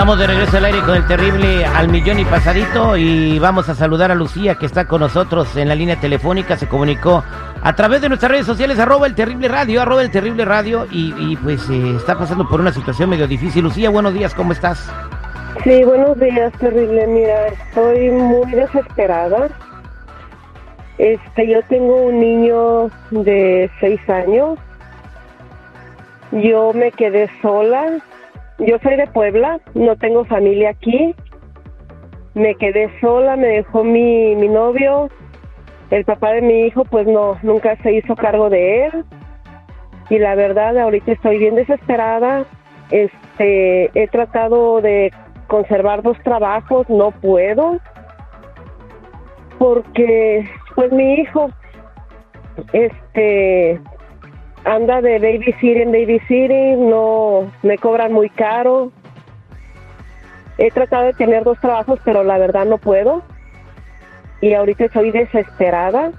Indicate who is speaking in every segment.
Speaker 1: Estamos de regreso al aire con el terrible al millón y pasadito y vamos a saludar a Lucía que está con nosotros en la línea telefónica, se comunicó a través de nuestras redes sociales, arroba el terrible radio, arroba el terrible radio y, pues eh, está pasando por una situación medio difícil. Lucía, buenos días, ¿cómo estás?
Speaker 2: Sí, buenos días, terrible. Mira, estoy muy desesperada. Este, yo tengo un niño de seis años. Yo me quedé sola yo soy de Puebla, no tengo familia aquí. Me quedé sola, me dejó mi, mi novio. El papá de mi hijo, pues no, nunca se hizo cargo de él. Y la verdad, ahorita estoy bien desesperada. Este, he tratado de conservar dos trabajos, no puedo. Porque, pues mi hijo, este, anda de baby en baby sitting, no me cobran muy caro. He tratado de tener dos trabajos, pero la verdad no puedo. Y ahorita estoy desesperada.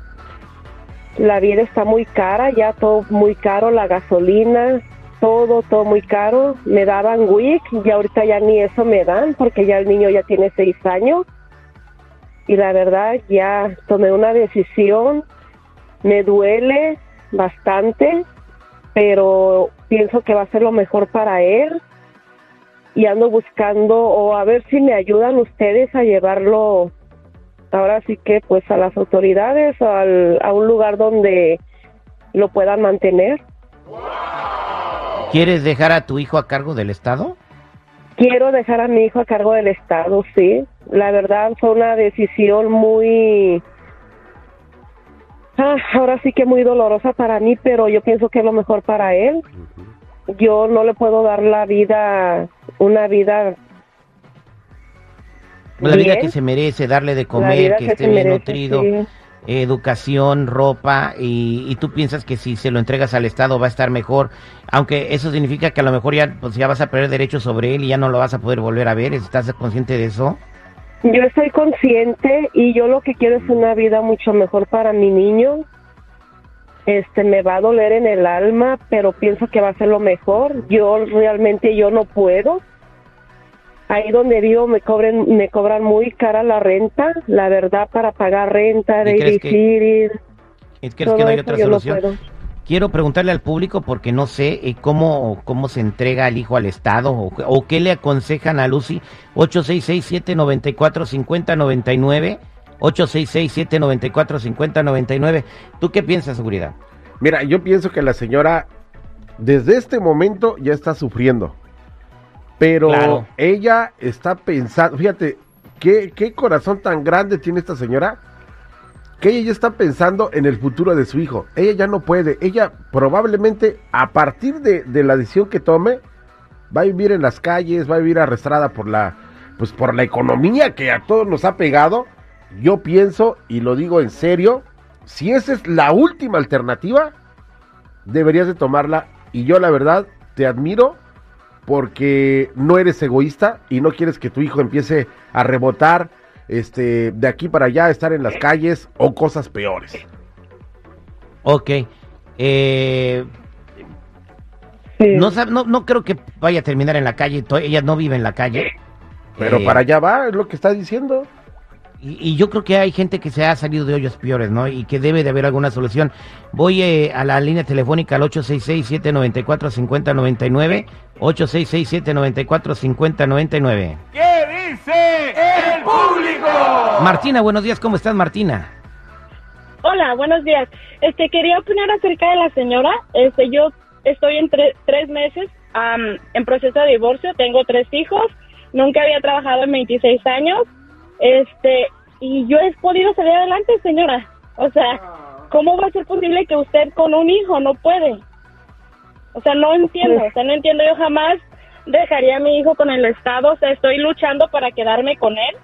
Speaker 2: La vida está muy cara, ya todo muy caro, la gasolina, todo, todo muy caro. Me daban WIC y ahorita ya ni eso me dan porque ya el niño ya tiene seis años. Y la verdad ya tomé una decisión. Me duele, bastante, pero pienso que va a ser lo mejor para él y ando buscando o a ver si me ayudan ustedes a llevarlo ahora sí que pues a las autoridades o al, a un lugar donde lo puedan mantener.
Speaker 1: ¿Quieres dejar a tu hijo a cargo del Estado?
Speaker 2: Quiero dejar a mi hijo a cargo del Estado, sí. La verdad fue una decisión muy Ah, ahora sí que muy dolorosa para mí, pero yo pienso que es lo mejor para él. Yo no le puedo dar la vida, una vida
Speaker 1: la vida que se merece, darle de comer, que, esté bien nutrido, educación, ropa, y, y, tú piensas que si se lo entregas al Estado va a estar mejor, aunque eso significa que a lo mejor ya, pues ya vas a perder derechos sobre él y ya no lo vas a poder volver a ver, ¿estás consciente de eso?
Speaker 2: Yo estoy consciente y yo lo que quiero es una vida mucho mejor para mi niño. Este me va a doler en el alma, pero pienso que va a ser lo mejor. Yo realmente yo no puedo. Ahí donde vivo me cobren me cobran muy cara la renta, la verdad para pagar renta, de
Speaker 1: ¿Crees que, que no hay otra solución? Quiero preguntarle al público porque no sé eh, cómo, cómo se entrega el hijo al Estado o, qué le aconsejan a Lucy. 866-794-5099. 866-794-5099. ¿Tú qué piensas, seguridad?
Speaker 3: Mira, yo pienso que la señora desde este momento ya está sufriendo. Pero ella está pensando, fíjate, ¿qué, qué corazón tan grande tiene esta señora que ella ya está pensando en el futuro de su hijo. Ella ya no puede. Ella probablemente a partir de, la decisión que tome va a vivir en las calles, va a vivir arrastrada por la pues por la economía que a todos nos ha pegado. Yo pienso y lo digo en serio, si esa es la última alternativa, deberías de tomarla y yo la verdad te admiro porque no eres egoísta y no quieres que tu hijo empiece a rebotar este, de aquí para allá, estar en las calles o cosas peores.
Speaker 1: Ok. Eh, no, no, no creo que vaya a terminar en la calle. Ella no vive en la calle.
Speaker 3: Pero eh, para allá va, es lo que está diciendo.
Speaker 1: Y, yo creo que hay gente que se ha salido de hoyos peores, ¿no? Y que debe de haber alguna solución. Voy eh, a la línea telefónica al 866-794-5099. 866-794-5099.
Speaker 4: ¿Qué dice el público?
Speaker 1: Martina, buenos días, ¿cómo estás, Martina?
Speaker 5: Hola, buenos días. Este, quería opinar acerca de la señora. Este, yo estoy en tres meses en proceso de divorcio, tengo tres hijos, nunca había trabajado en 26 años este, y yo he podido salir adelante, señora. O sea, ¿cómo va a ser posible que usted con un hijo no puede? O sea, no entiendo, o sea, no entiendo. Yo jamás dejaría a mi hijo con el Estado, o sea, estoy luchando para quedarme con él.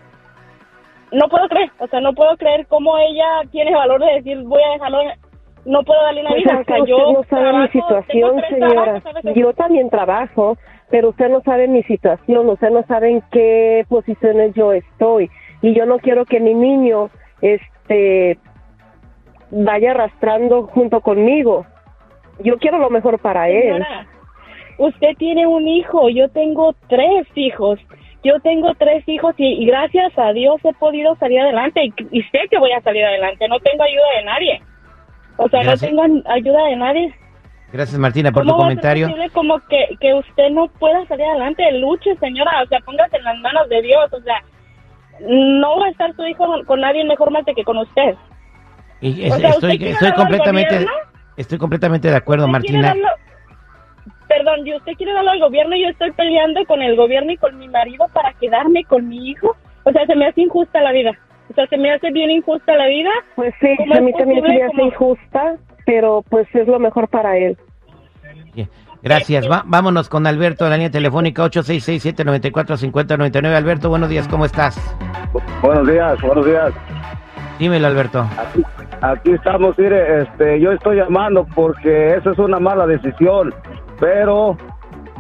Speaker 5: No puedo creer, o sea, no puedo creer cómo ella tiene valor de decir, voy a dejarlo, no puedo darle una pues vida.
Speaker 2: o sea, yo no sabe mi situación, señora. yo también trabajo, pero usted no sabe mi situación, usted no sabe en qué posiciones yo estoy y yo no quiero que mi niño este vaya arrastrando junto conmigo. Yo quiero lo mejor para él.
Speaker 5: Usted tiene un hijo, yo tengo tres hijos yo tengo tres hijos y, gracias a Dios he podido salir adelante y, sé que voy a salir adelante. No tengo ayuda de nadie. O sea, no tengo ayuda de nadie.
Speaker 1: Gracias, Martina, por tu comentario.
Speaker 5: Es como que, que usted no pueda salir adelante? Luche, señora. O sea, póngase en las manos de Dios. O sea, no va a estar su hijo con nadie mejor más que con usted.
Speaker 1: Y estoy, estoy completamente, estoy completamente de acuerdo, Martina.
Speaker 5: Perdón, ¿y usted quiere darlo al gobierno y yo estoy peleando con el gobierno y con mi marido para quedarme con mi hijo. O sea, se me hace injusta la vida. O sea, se me hace bien injusta la vida.
Speaker 2: Pues sí, a mí también se me hace injusta, pero pues es lo mejor para él.
Speaker 1: Gracias. vámonos con Alberto de la línea telefónica 8667-945099. Alberto, buenos días, ¿cómo estás?
Speaker 6: Buenos días, buenos días.
Speaker 1: Dímelo, Alberto.
Speaker 6: Aquí, estamos, mire, este, yo estoy llamando porque eso es una mala decisión, pero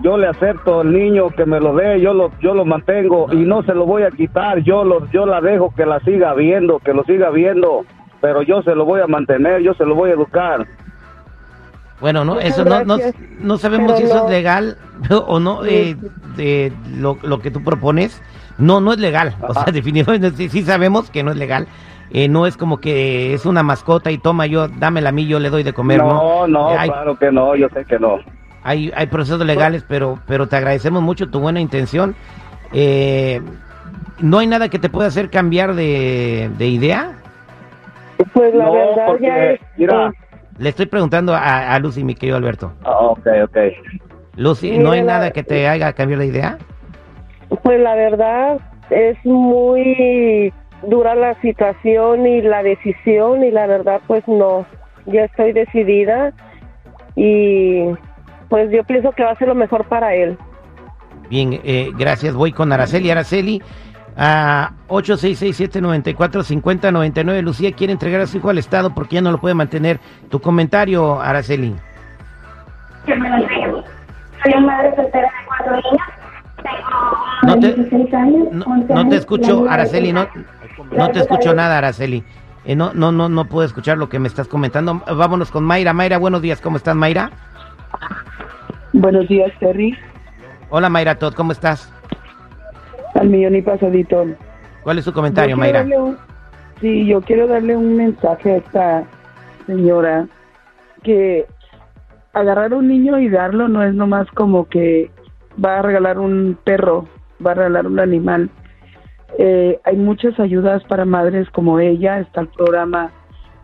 Speaker 6: yo le acepto al niño que me lo dé, yo lo, yo lo mantengo y no se lo voy a quitar, yo lo, yo la dejo que la siga viendo, que lo siga viendo, pero yo se lo voy a mantener, yo se lo voy a educar.
Speaker 1: Bueno, no, eso no, no, no, sabemos si eso es legal o no, eh, de lo, lo, que tú propones. No, no es legal. O sea, definitivamente sí, sabemos que no es legal. Eh, no es como que es una mascota y toma yo, dámela a mí, yo le doy de comer.
Speaker 6: No, no, eh, claro que no, yo sé que no.
Speaker 1: Hay, hay procesos legales, pero, pero te agradecemos mucho tu buena intención. ¿No hay nada que te pueda hacer cambiar de, de idea?
Speaker 2: Pues la verdad ya es... Mira,
Speaker 1: le estoy preguntando a, a Lucy, mi querido Alberto.
Speaker 6: Ah, ok, ok.
Speaker 1: Lucy, ¿no hay nada que te haga cambiar de idea?
Speaker 2: Pues la verdad es muy dura la situación y la decisión y la verdad pues no, ya estoy decidida y pues yo pienso que va a ser lo mejor para él.
Speaker 1: Bien, eh, gracias. Voy con Araceli. Araceli, a 8667-945099. Lucía quiere entregar a su hijo al Estado porque ya no lo puede mantener. Tu comentario, Araceli.
Speaker 7: Que me lo Soy madre soltera de cuatro niños.
Speaker 1: Tengo no te, años, no, te escucho, Araceli, no, no te escucho nada, Araceli. Eh, no, no, no, no puedo escuchar lo que me estás comentando. Vámonos con Mayra. Mayra, buenos días. ¿Cómo estás, Mayra?
Speaker 8: Buenos días, Terry.
Speaker 1: Hola, Mayra Todd. ¿Cómo estás?
Speaker 8: al millón y pasadito.
Speaker 1: ¿Cuál es su comentario, Mayra?
Speaker 8: sí, yo quiero darle un mensaje a esta señora que agarrar a un niño y darlo no es nomás como que va a regalar un perro, va a regalar un animal. Eh, hay muchas ayudas para madres como ella, está el programa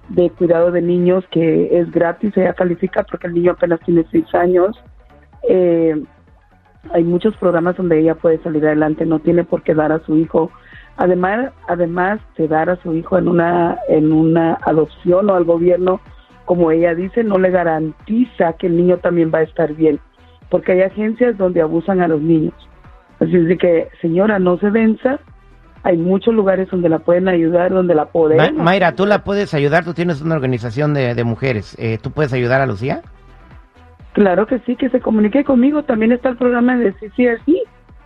Speaker 8: de cuidado de niños que es gratis, ella califica porque el niño apenas tiene seis años. Eh, hay muchos programas donde ella puede salir adelante, no tiene por qué dar a su hijo. Además, además de dar a su hijo en una en una adopción o al gobierno, como ella dice, no le garantiza que el niño también va a estar bien, porque hay agencias donde abusan a los niños. Así que, señora, no se venza. Hay muchos lugares donde la pueden ayudar, donde la pueden.
Speaker 1: Mayra, tú la puedes ayudar, tú tienes una organización de, de mujeres. Eh, ¿Tú puedes ayudar a Lucía?
Speaker 8: Claro que sí, que se comunique conmigo. También está el programa de CCRC.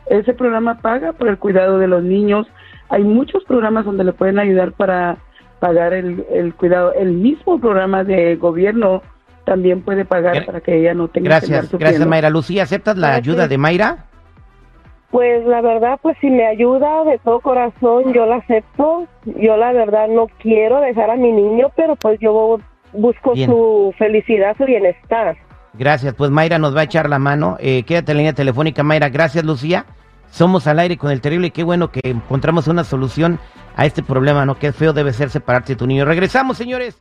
Speaker 8: Ese programa paga por el cuidado de los niños. Hay muchos programas donde le pueden ayudar para pagar el, el cuidado. El mismo programa de gobierno también puede pagar para que ella no tenga
Speaker 1: gracias, que Gracias, Mayra. Lucía, ¿aceptas la ayuda de Mayra?
Speaker 2: Pues la verdad, pues si me ayuda de todo corazón, yo la acepto. Yo la verdad no quiero dejar a mi niño, pero pues yo busco su felicidad, su bienestar.
Speaker 1: Gracias, pues Mayra nos va a echar la mano. Eh, quédate en la línea telefónica, Mayra. Gracias, Lucía. Somos al aire con el terrible y qué bueno que encontramos una solución a este problema, ¿no? Qué feo debe ser separarte de tu niño. Regresamos, señores.